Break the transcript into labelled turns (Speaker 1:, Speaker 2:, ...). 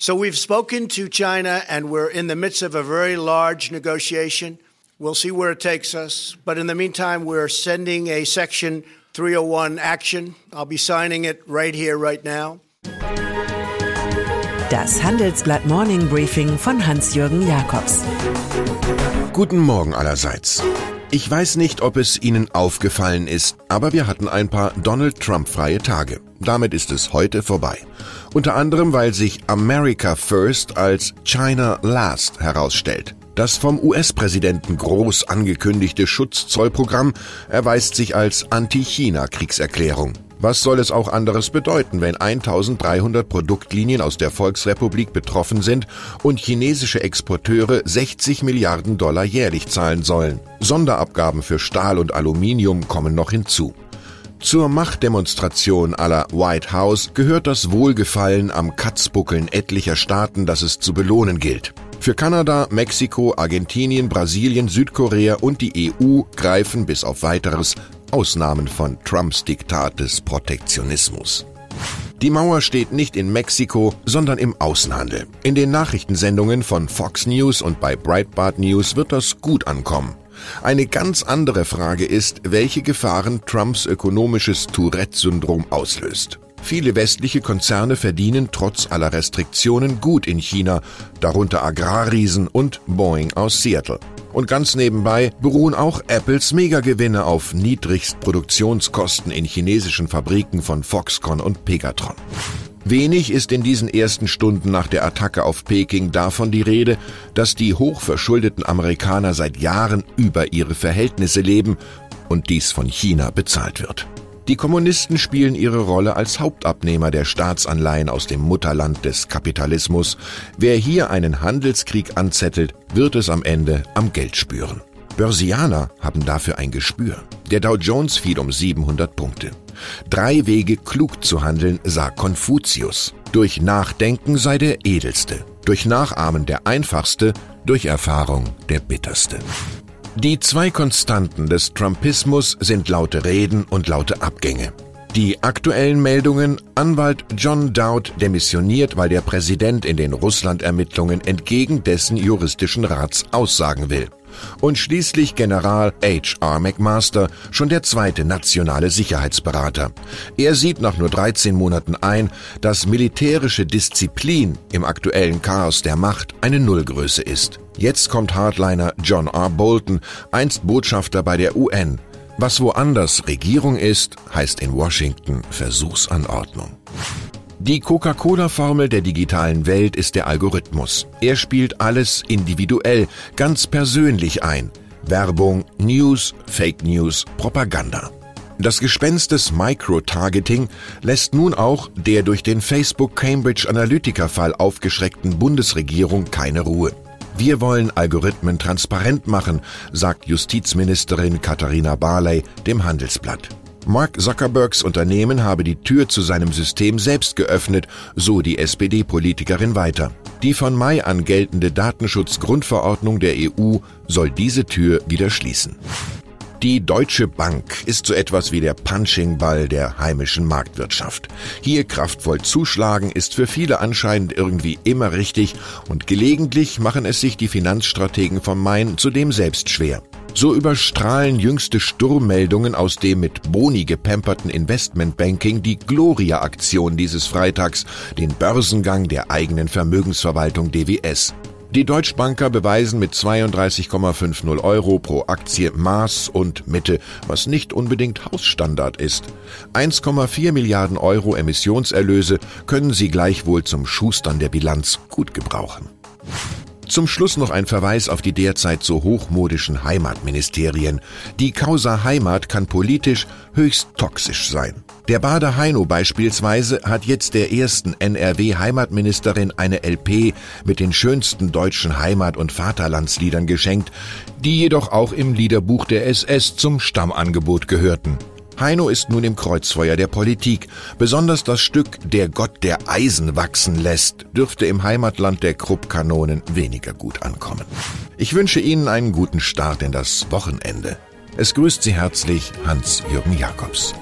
Speaker 1: So we've spoken to China and we're in the midst of a very large negotiation. We'll see where it takes us. But in the meantime, we're sending a Section 301 action. I'll be signing it right here, right now.
Speaker 2: Das Handelsblatt Morning Briefing von Hans-Jürgen Jakobs.
Speaker 3: Guten Morgen allerseits. Ich weiß nicht, ob es Ihnen aufgefallen ist, aber wir hatten ein paar Donald Trump-freie Tage. Damit ist es heute vorbei. Unter anderem, weil sich America First als China Last herausstellt. Das vom US-Präsidenten groß angekündigte Schutzzollprogramm erweist sich als Anti-China-Kriegserklärung. Was soll es auch anderes bedeuten, wenn 1300 Produktlinien aus der Volksrepublik betroffen sind und chinesische Exporteure 60 Milliarden Dollar jährlich zahlen sollen? Sonderabgaben für Stahl und Aluminium kommen noch hinzu. Zur Machtdemonstration aller White House gehört das Wohlgefallen am Katzbuckeln etlicher Staaten, das es zu belohnen gilt. Für Kanada, Mexiko, Argentinien, Brasilien, Südkorea und die EU greifen bis auf weiteres Ausnahmen von Trumps Diktat des Protektionismus. Die Mauer steht nicht in Mexiko, sondern im Außenhandel. In den Nachrichtensendungen von Fox News und bei Breitbart News wird das gut ankommen. Eine ganz andere Frage ist, welche Gefahren Trumps ökonomisches Tourette-Syndrom auslöst. Viele westliche Konzerne verdienen trotz aller Restriktionen gut in China, darunter Agrarriesen und Boeing aus Seattle. Und ganz nebenbei beruhen auch Apples Megagewinne auf Niedrigstproduktionskosten in chinesischen Fabriken von Foxconn und Pegatron. Wenig ist in diesen ersten Stunden nach der Attacke auf Peking davon die Rede, dass die hochverschuldeten Amerikaner seit Jahren über ihre Verhältnisse leben und dies von China bezahlt wird. Die Kommunisten spielen ihre Rolle als Hauptabnehmer der Staatsanleihen aus dem Mutterland des Kapitalismus. Wer hier einen Handelskrieg anzettelt, wird es am Ende am Geld spüren. Börsianer haben dafür ein Gespür. Der Dow Jones fiel um 700 Punkte. Drei Wege klug zu handeln, sah Konfuzius. Durch Nachdenken sei der edelste, durch Nachahmen der einfachste, durch Erfahrung der bitterste. Die zwei Konstanten des Trumpismus sind laute Reden und laute Abgänge. Die aktuellen Meldungen, Anwalt John Dowd demissioniert, weil der Präsident in den Russland-Ermittlungen entgegen dessen juristischen Rats aussagen will. Und schließlich General H.R. McMaster, schon der zweite nationale Sicherheitsberater. Er sieht nach nur 13 Monaten ein, dass militärische Disziplin im aktuellen Chaos der Macht eine Nullgröße ist. Jetzt kommt Hardliner John R. Bolton, einst Botschafter bei der UN. Was woanders Regierung ist, heißt in Washington Versuchsanordnung. Die Coca-Cola-Formel der digitalen Welt ist der Algorithmus. Er spielt alles individuell, ganz persönlich ein. Werbung, News, Fake News, Propaganda. Das Gespenst des Micro-Targeting lässt nun auch der durch den Facebook Cambridge Analytica-Fall aufgeschreckten Bundesregierung keine Ruhe. Wir wollen Algorithmen transparent machen, sagt Justizministerin Katharina Barley dem Handelsblatt. Mark Zuckerbergs Unternehmen habe die Tür zu seinem System selbst geöffnet, so die SPD-Politikerin weiter. Die von Mai an geltende Datenschutzgrundverordnung der EU soll diese Tür wieder schließen. Die Deutsche Bank ist so etwas wie der Punching-Ball der heimischen Marktwirtschaft. Hier kraftvoll zuschlagen ist für viele anscheinend irgendwie immer richtig und gelegentlich machen es sich die Finanzstrategen von Main zudem selbst schwer. So überstrahlen jüngste Sturmmeldungen aus dem mit Boni gepemperten Investmentbanking die Gloria-Aktion dieses Freitags, den Börsengang der eigenen Vermögensverwaltung DWS. Die Deutschbanker beweisen mit 32,50 Euro pro Aktie Maß und Mitte, was nicht unbedingt Hausstandard ist. 1,4 Milliarden Euro Emissionserlöse können sie gleichwohl zum Schustern der Bilanz gut gebrauchen. Zum Schluss noch ein Verweis auf die derzeit so hochmodischen Heimatministerien. Die Causa Heimat kann politisch höchst toxisch sein. Der Bader Heino beispielsweise hat jetzt der ersten NRW-Heimatministerin eine LP mit den schönsten deutschen Heimat- und Vaterlandsliedern geschenkt, die jedoch auch im Liederbuch der SS zum Stammangebot gehörten. Heino ist nun im Kreuzfeuer der Politik. Besonders das Stück Der Gott der Eisen wachsen lässt dürfte im Heimatland der Kruppkanonen weniger gut ankommen. Ich wünsche Ihnen einen guten Start in das Wochenende. Es grüßt Sie herzlich Hans-Jürgen Jakobs.